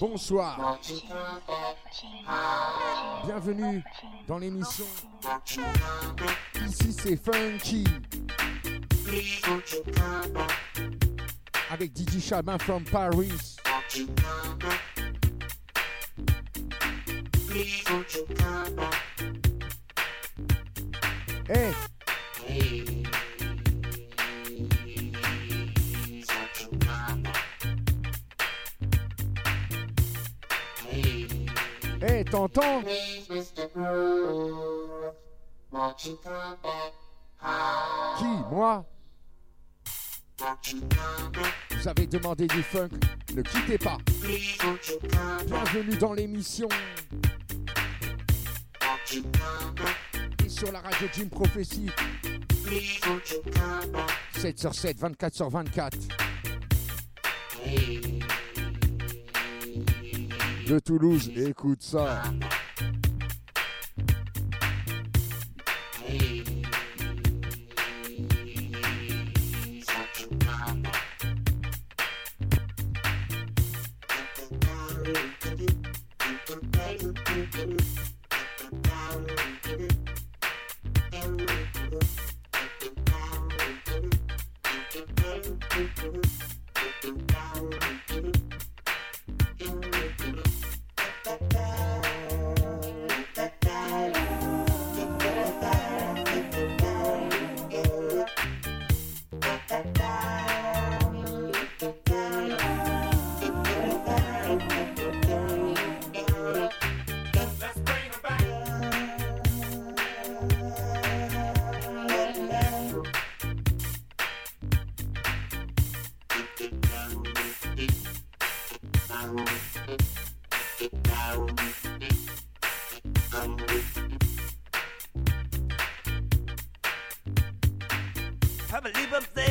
Bonsoir. Bienvenue dans l'émission. Ici c'est Funky. Avec DJ Chabin from Paris. Hey. T'entends Qui Moi? Vous avez demandé du funk, ne quittez pas. Bienvenue dans l'émission. Et sur la radio Jim Prophecy. 7 sur 7, 24 sur 24. De Toulouse, écoute ça. something.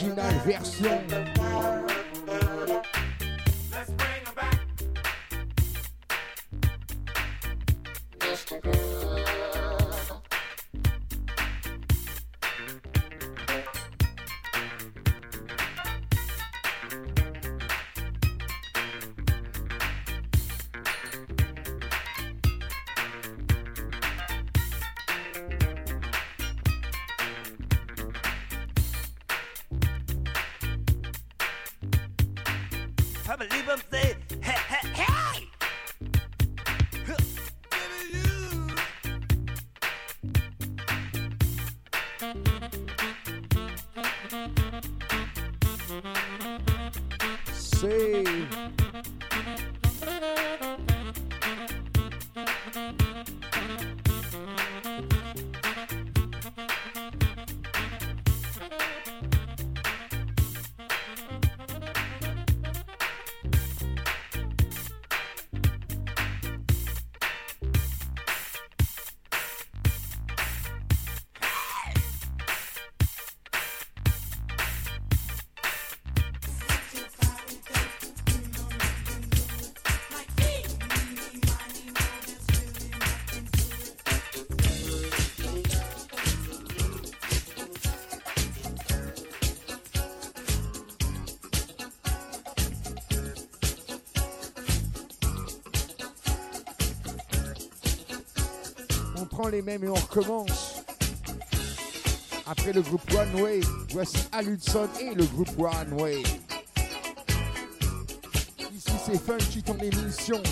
Original version. believe I'm safe. Les mêmes et on recommence. Après le groupe One Way, voici Al Hudson et le groupe One Way. Ici c'est Funky ton émission.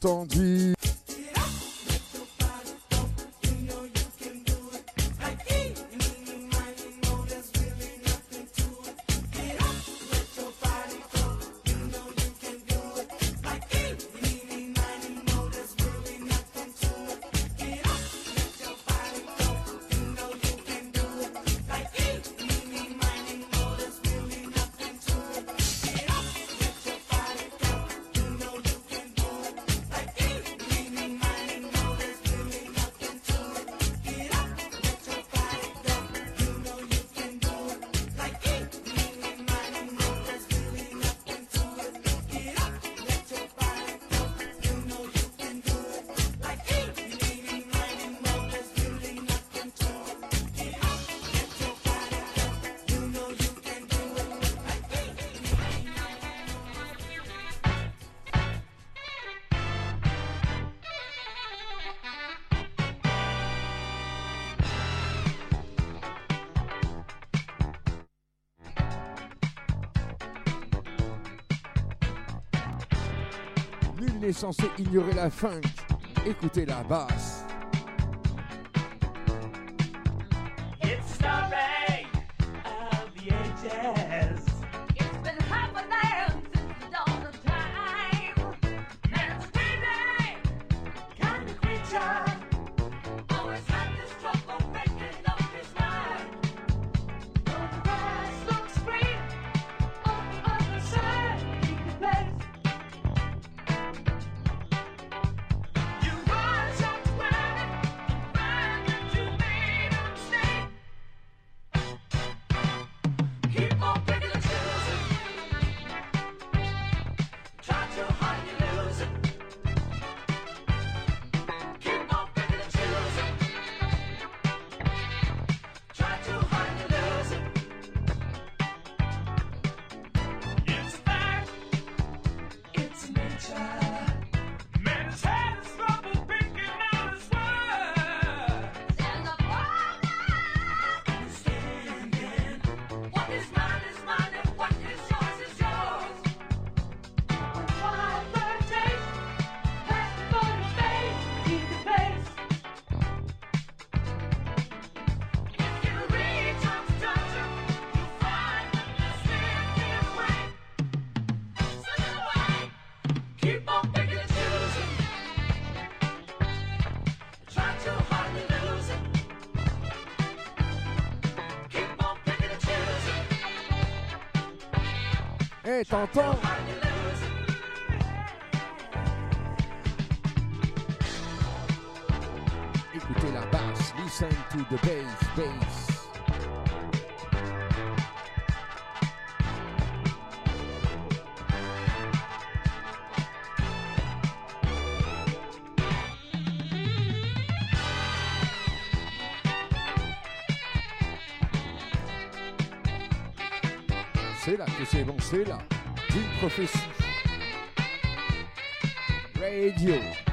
Entendu. Est censé ignorer la funk. Écoutez la basse. T'entends? Écoutez la basse, listen to the bass, bass. C'est là que c'est bon, c'est là. Radio.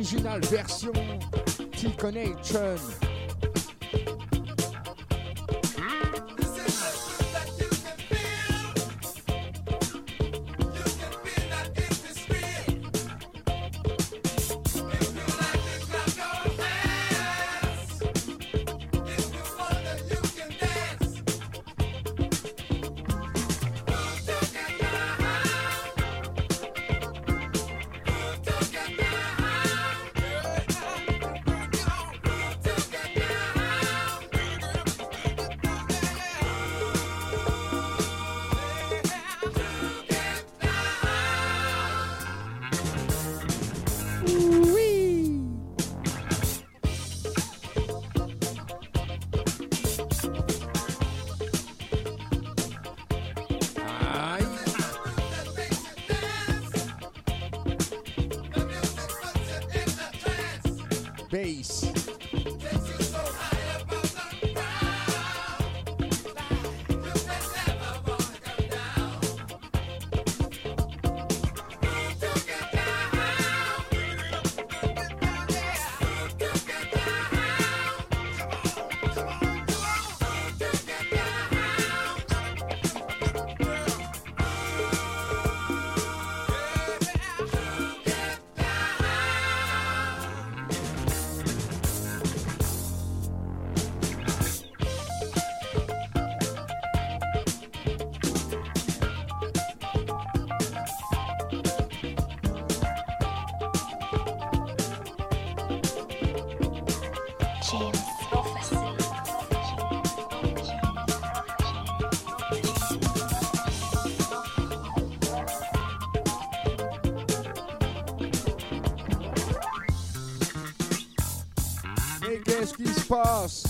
Original version T-Connection. Pass. Écoute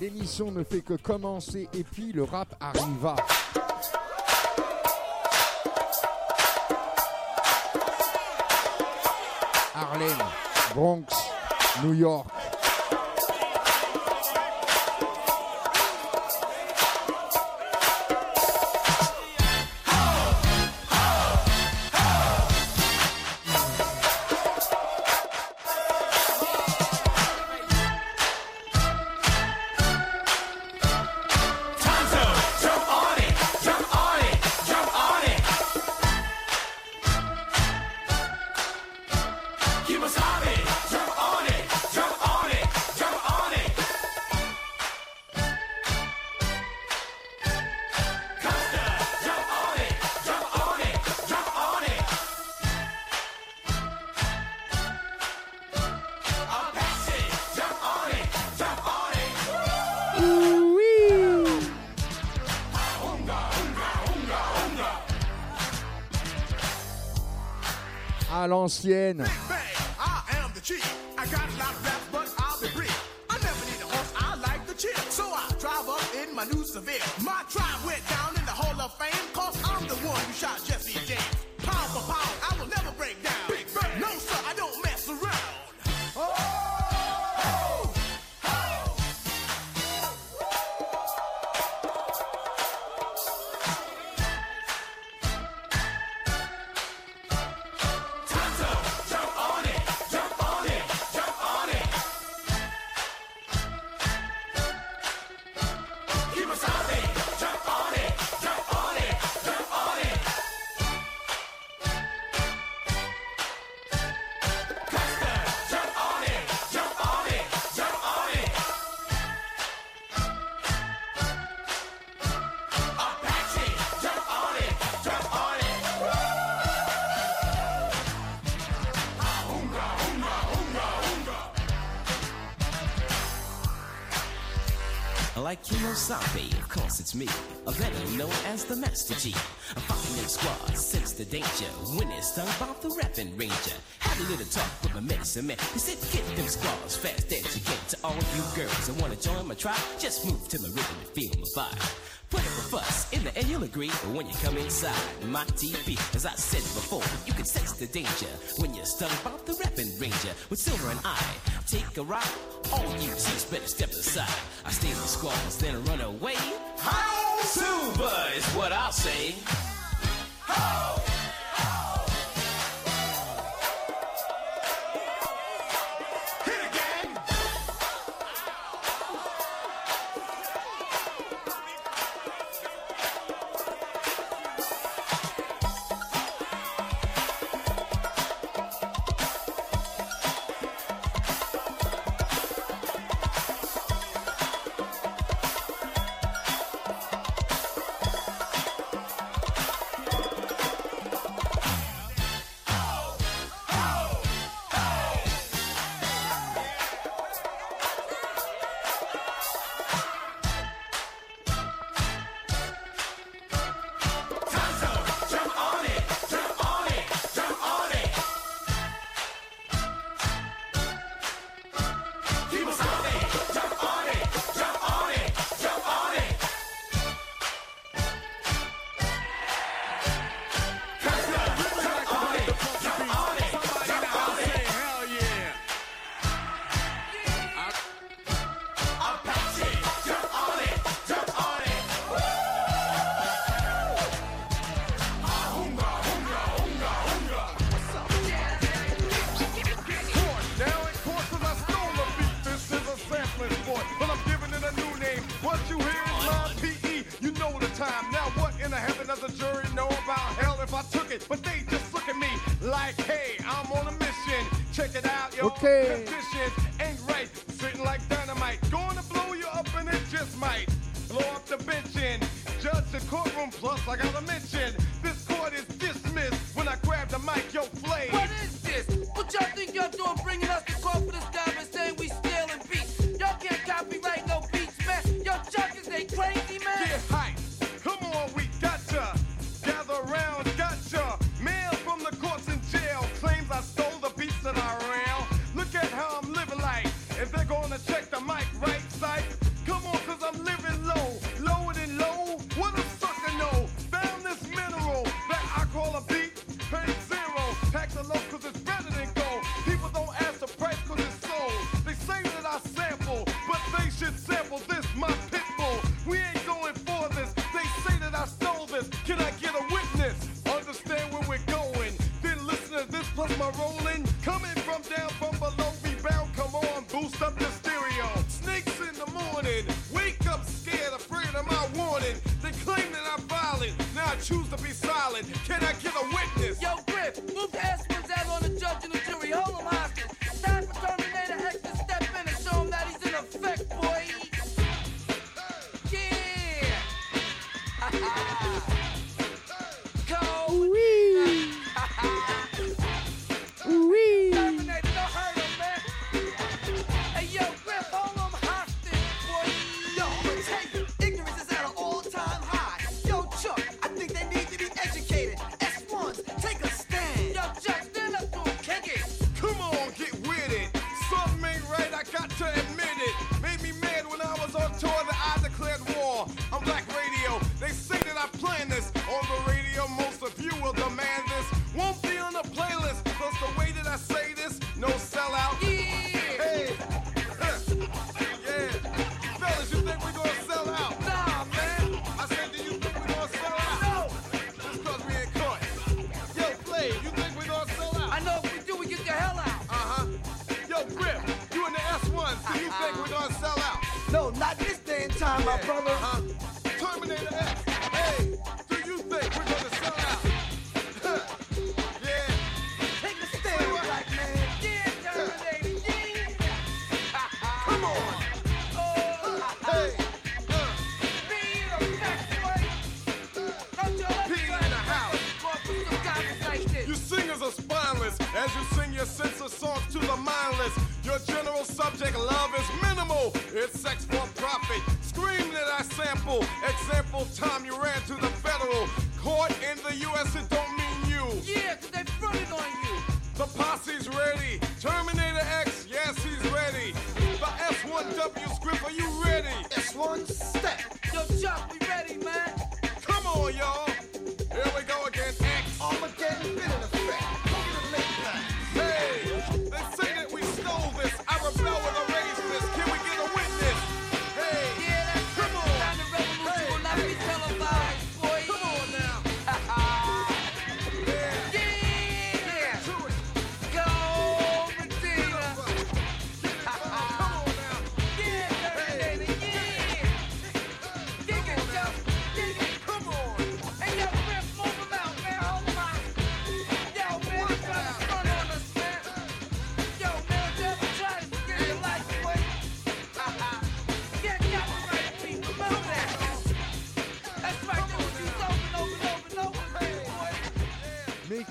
ne fait que commencer et puis le rap arriva. Harlem, Bronx, New York. L'ancienne. It's me, a better known as the Master G. I'm fighting in squad, sense the danger. When it's stung by the rapping ranger. Had a little talk with my medicine man. He said, get them squads fast can. To all you girls that wanna join my tribe, just move to my rhythm and feel my vibe. Put up a fuss in the air, you'll agree. But when you come inside my TV, as I said before, you can sense the danger when you're stung by the rapping ranger with silver and I. Take a ride, all you chicks better step aside. I stay in the squads, then run away. Ho! Silver is what I'll say. Ho!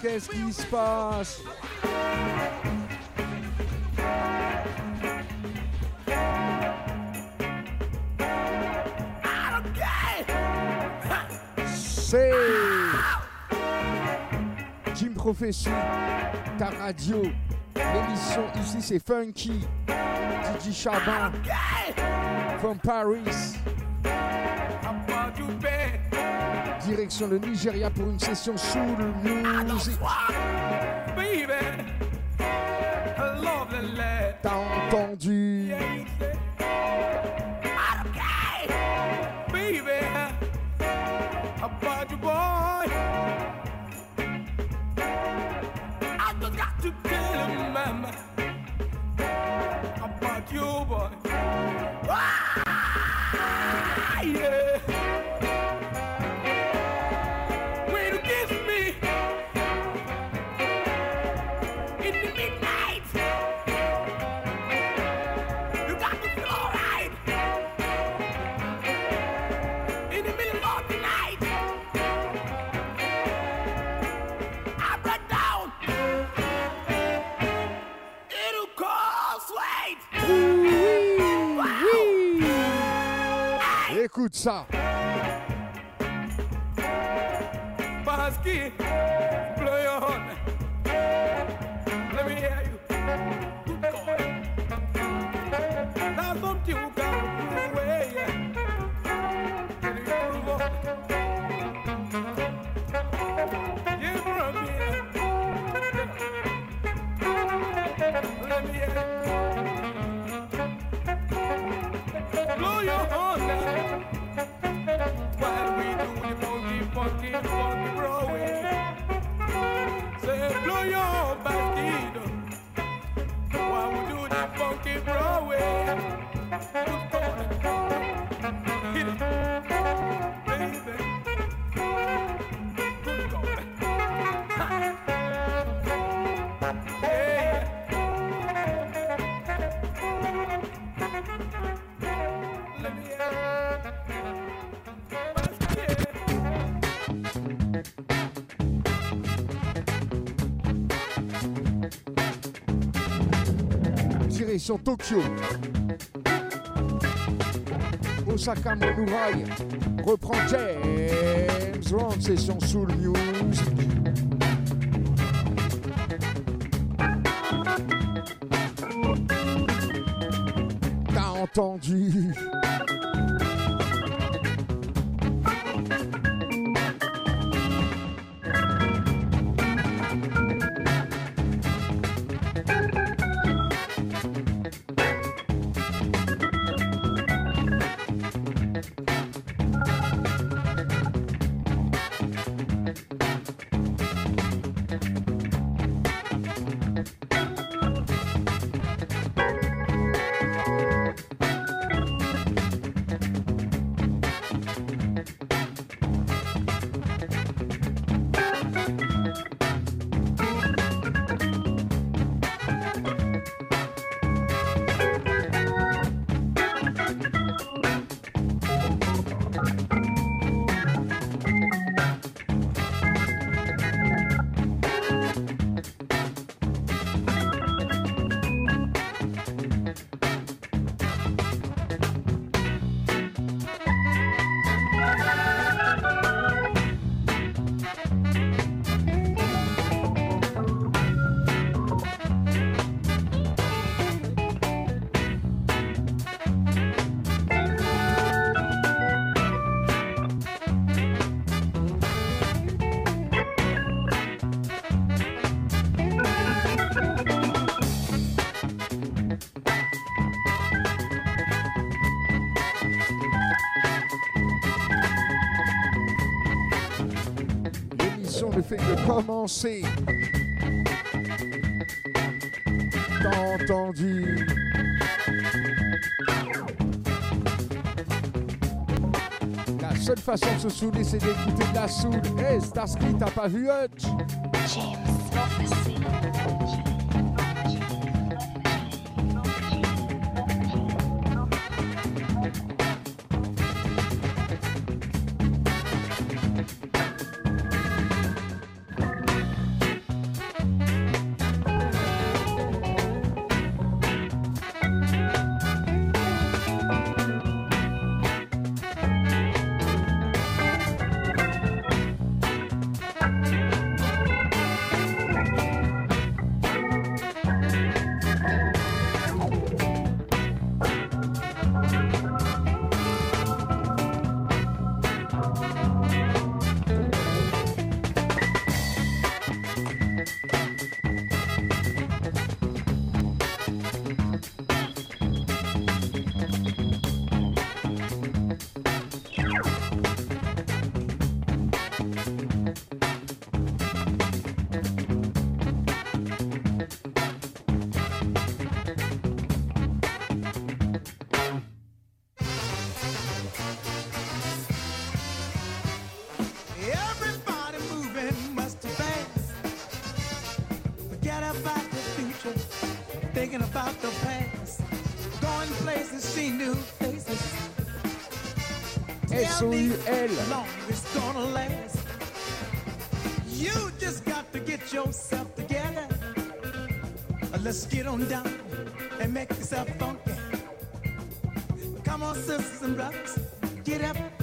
qu'est-ce qui se passe? C'est Jim Prophecy, ta radio, l'émission ici c'est Funky, Didi Chabin, from Paris. Direction le Nigeria pour une session sous le music. Écoute ça. Basky, blow Tokyo. Osaka Monorail reprend James Brown, session Soul Music. Que commencer. T'as entendu La seule façon de se saouler, c'est d'écouter de la soul. Hey, Starsky, t'as pas vu Hutch thinking about the past, going places she knew faces. Tell me how long it's gonna last. You just got to get yourself together. Let's get on down and make yourself funky. Come on, sisters and brothers, get up.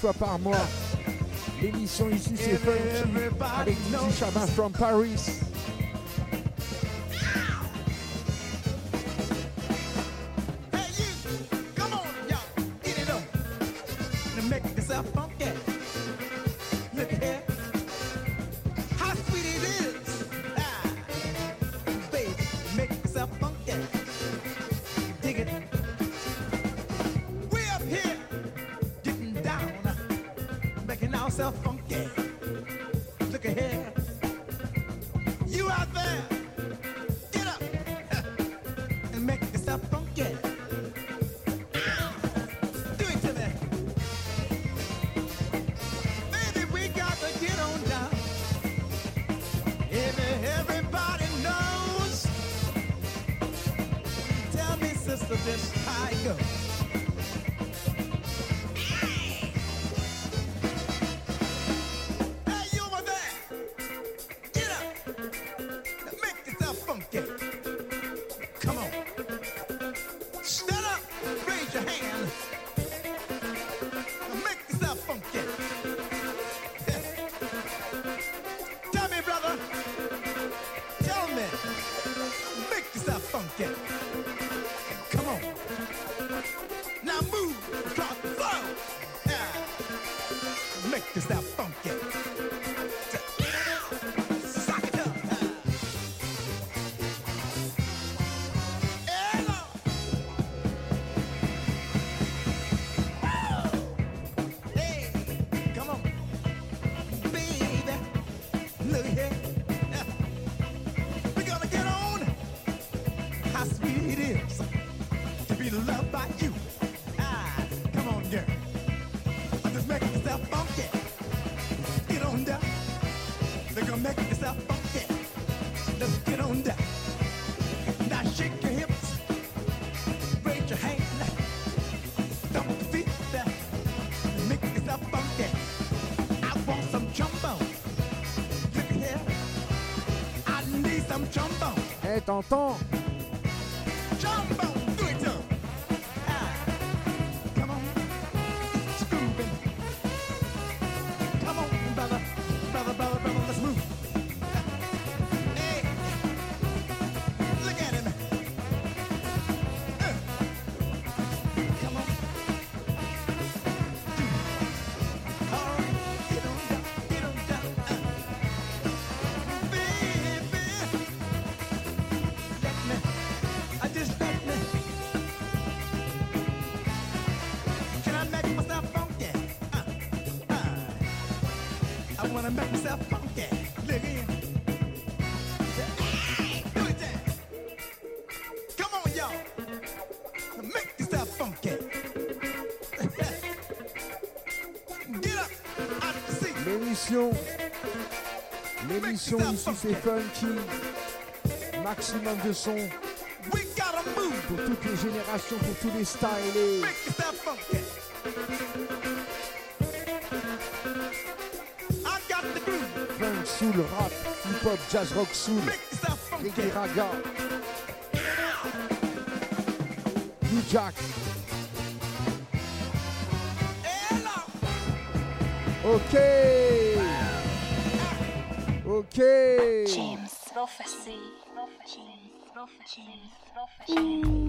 fois par mois. L'émission ici c'est Funky avec Dizzy Chama from Paris. t'entends. that makes that funky living. Hey, do it. Come on, y'all. Make yourself funky. Get up out of the seat. L'émission. L'émission ici c'est funky. Maximum de son. Pour toutes les générations, pour tous les styles. Make yourself funky. soul, rap, hip hop, jazz rock, soul, reggae raga, New Jack. Ok. Ok. James. Prophecy. Prophecy. Prophecy. Prophecy.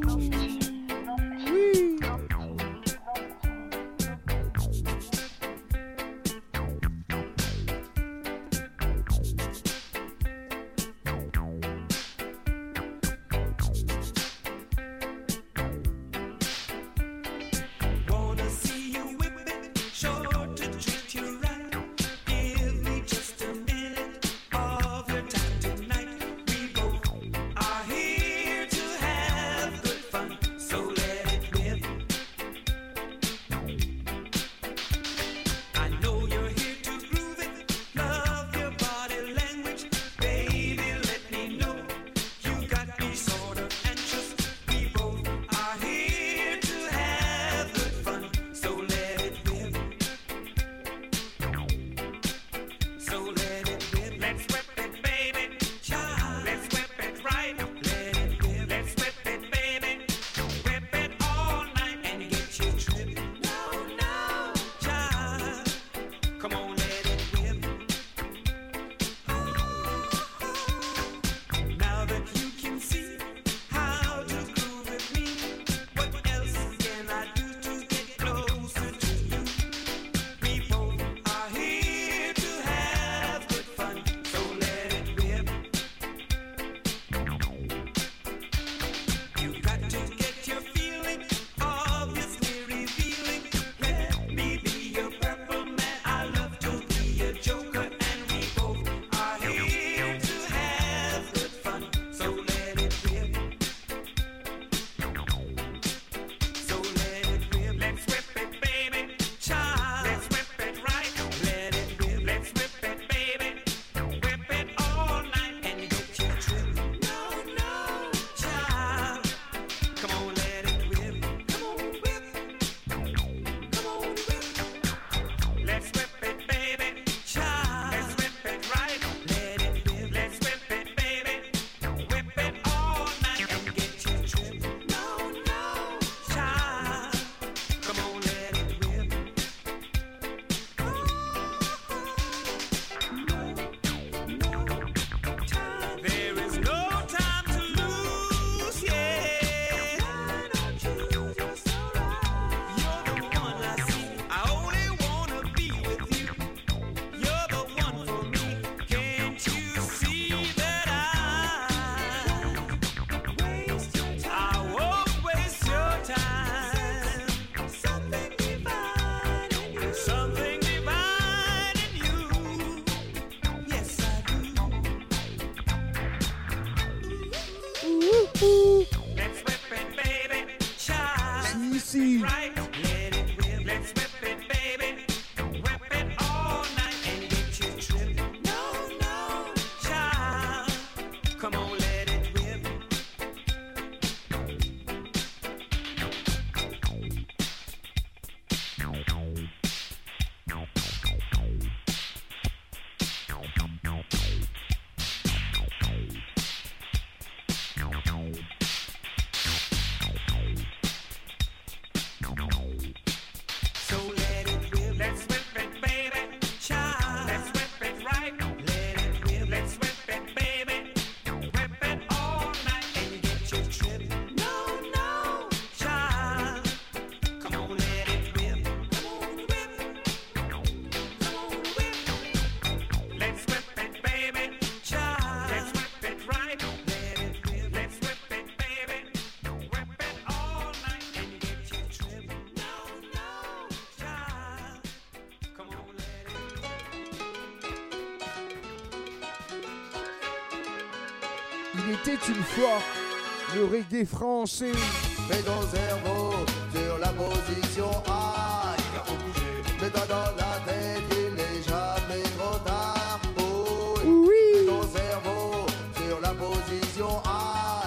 une fois le reggae français. Mets ton cerveau sur la position A. Mets toi dans la tête, il n'est jamais trop tard. Oh, oui. Mets ton cerveau sur la position A.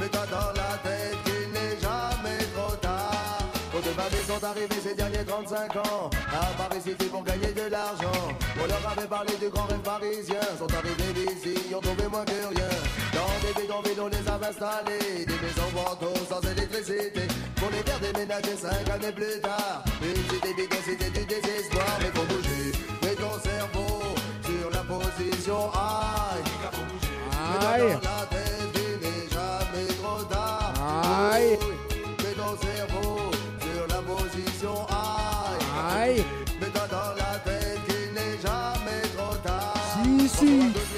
Mets toi dans la tête, il n'est jamais trop tard. Au-delà des sont arrivés ces derniers 35 ans, à Paris c'était pour gagner de l'argent. On leur avait parlé du grand rêve parisien, sont arrivés ici, ont trouvé moins que rien. Dans des bidonvilles, on les avait installés. Des maisons ventaux sans électricité. Pour les faire déménager cinq années plus tard. Une cité bidon, du désespoir. Mais faut bouger, mets ton cerveau sur la position aïe. Aïe. la tête, il n'est jamais trop tard. Aïe. Mets ton cerveau sur la position aïe. Aïe. Mets-toi dans la tête, il n'est jamais trop tard. Si, si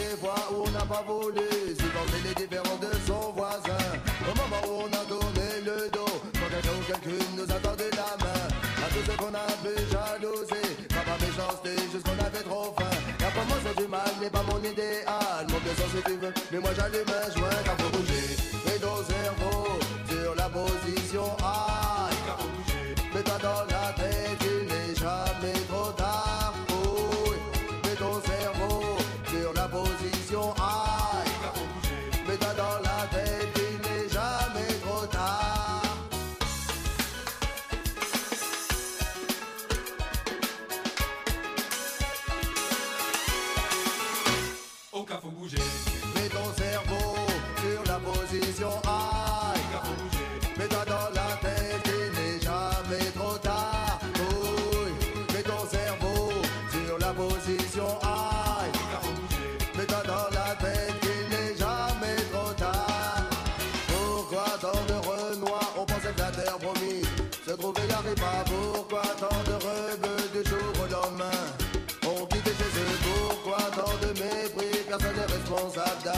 pas voulu supporter les différences de son voisin. Au moment où on a tourné le dos, quand quelqu'un ou quelqu'une nous a tendu la main. À tout ce qu'on a pu jalouser, pas par méchanceté, juste qu'on avait trop faim. La promotion du mal n'est pas mon idéal, mon bien si tu veux, mais moi j'allume un joint.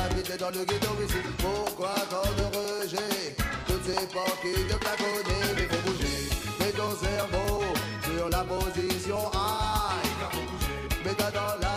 habité dans le ghetto ici. Pourquoi tant de rejet Toutes ces portes porquilles de plafonner Mais faut bouger, mets ton cerveau Sur la position. Aïe Mets-toi dans la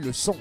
le son.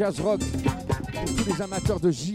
jazz rock, pour tous les amateurs de jazz.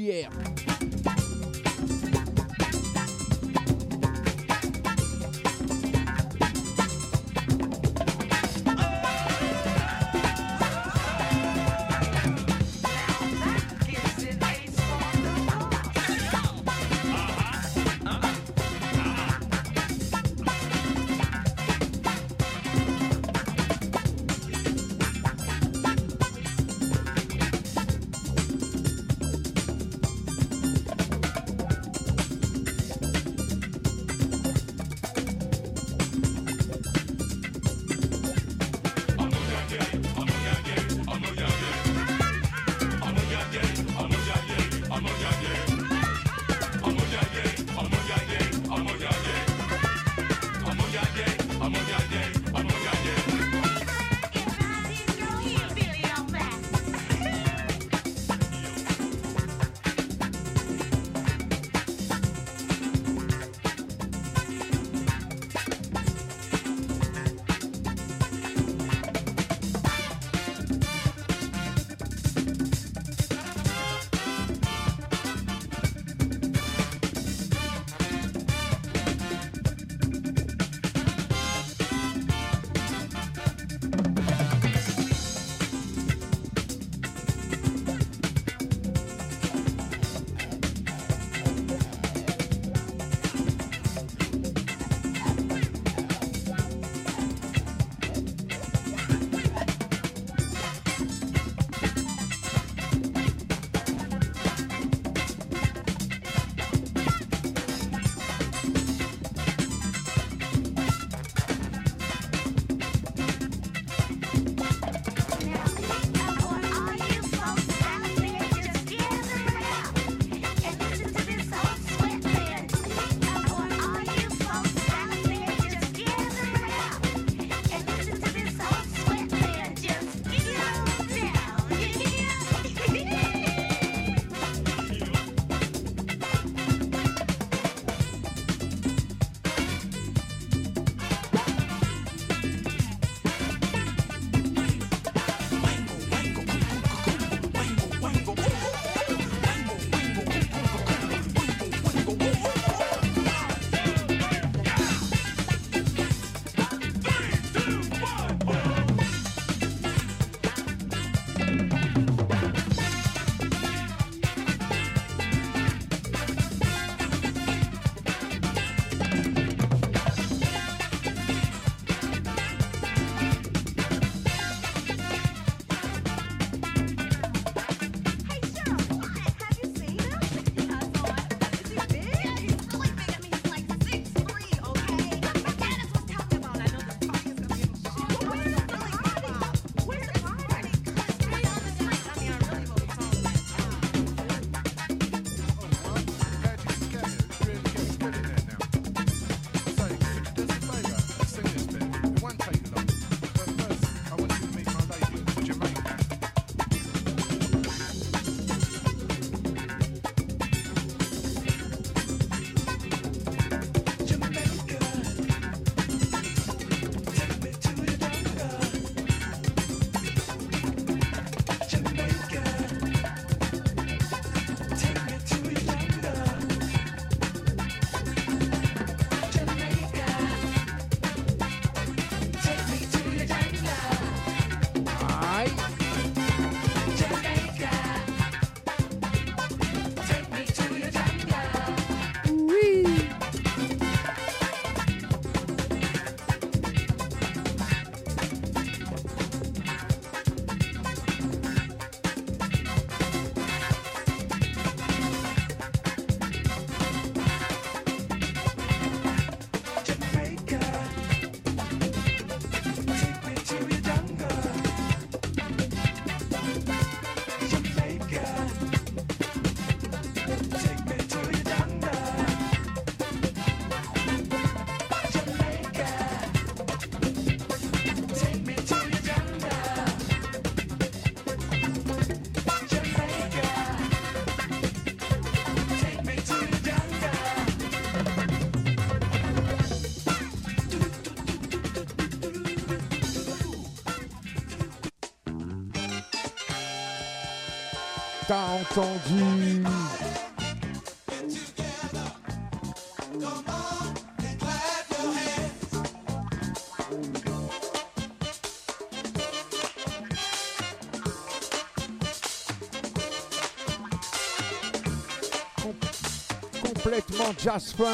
Complètement jazz funk,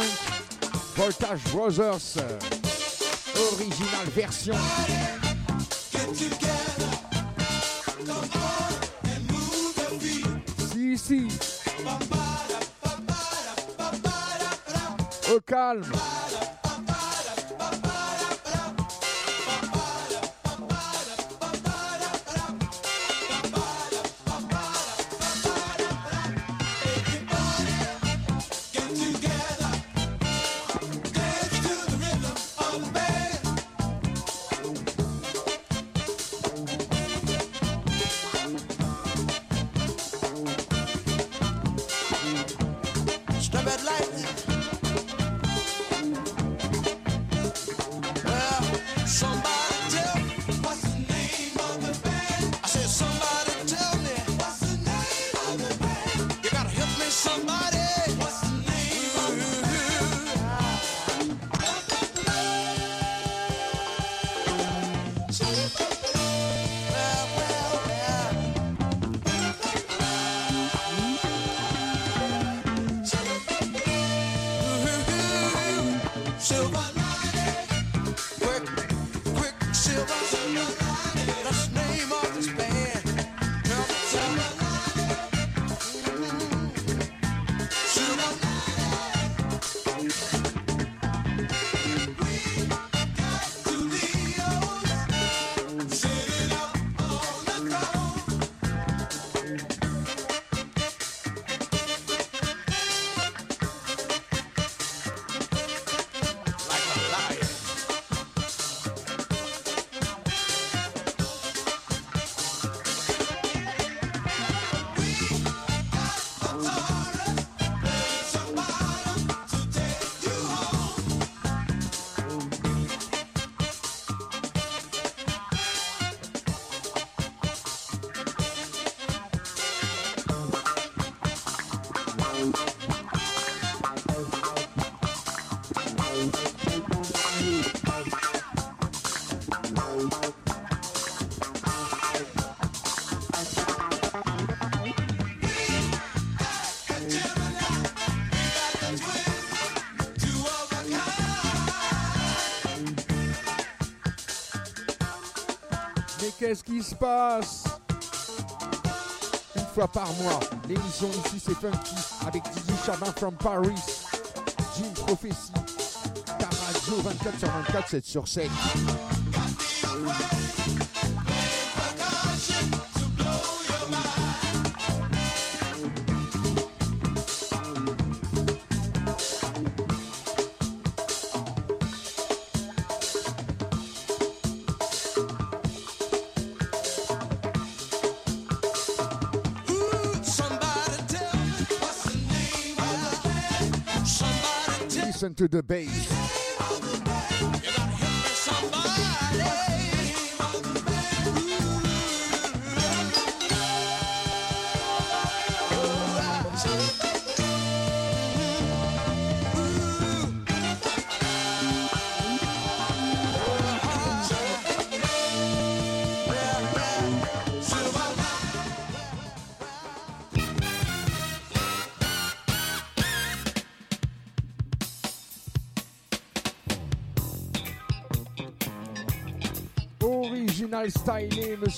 Voltage Brothers, original version. 啊。Qu'est-ce qui se passe? Une fois par mois, l'émission ici c'est Funky avec Didi Chabin from Paris, Jim Prophecy, ta radio 24 sur 24, 7 sur 7. To bass.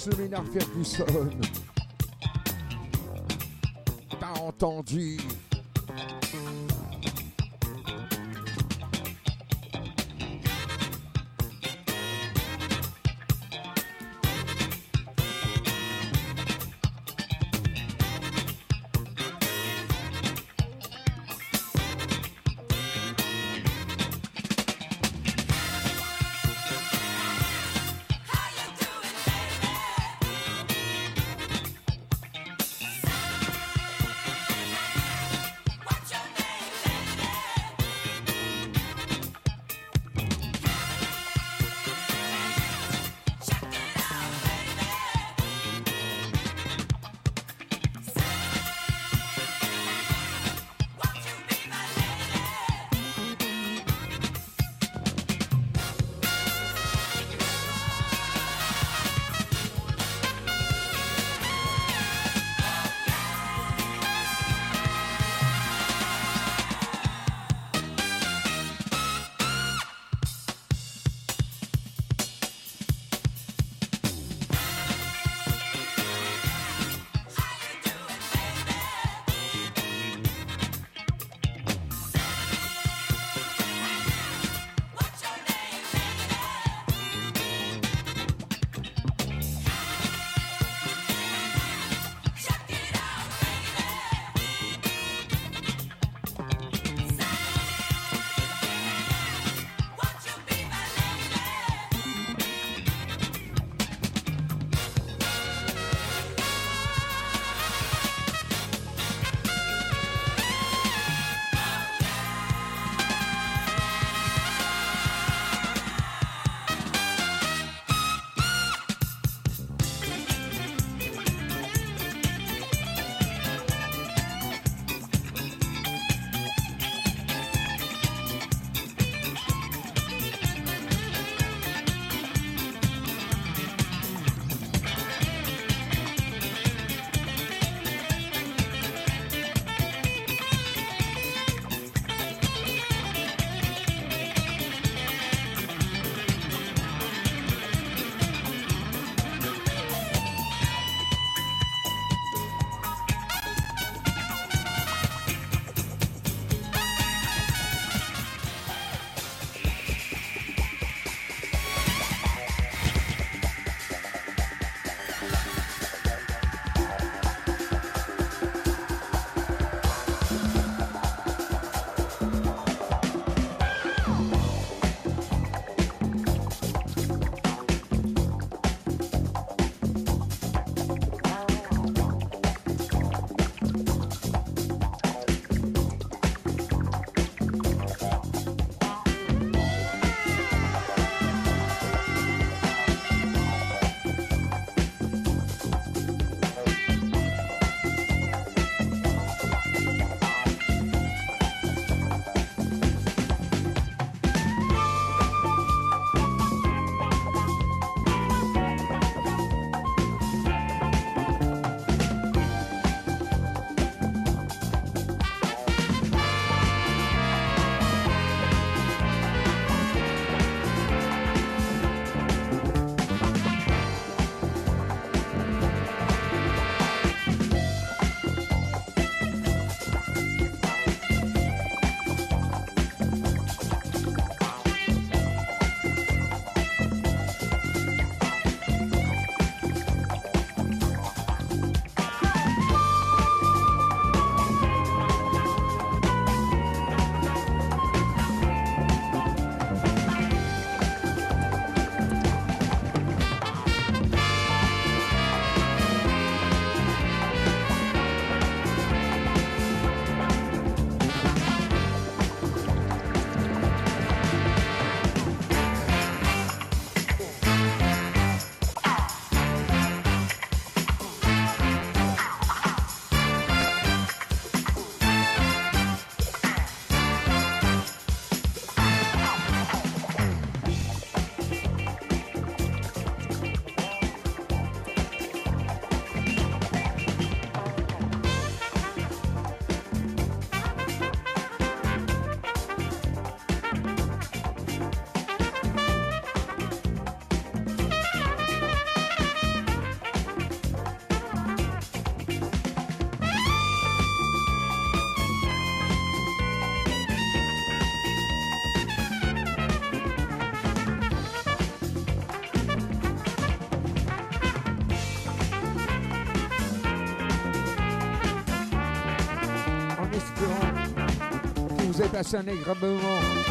Monsieur Ménard Ferguson. T'as entendu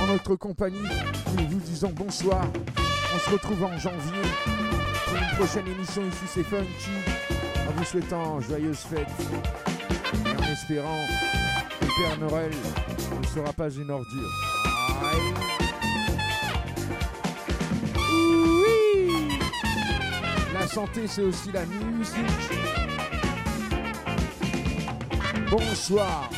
en notre compagnie. Nous vous disons bonsoir. On se retrouve en janvier pour une prochaine émission ici, c'est Funky. En vous souhaitant joyeuses fêtes et en espérant que Père Noël ne sera pas une ordure. Oui La santé, c'est aussi la musique. Bonsoir.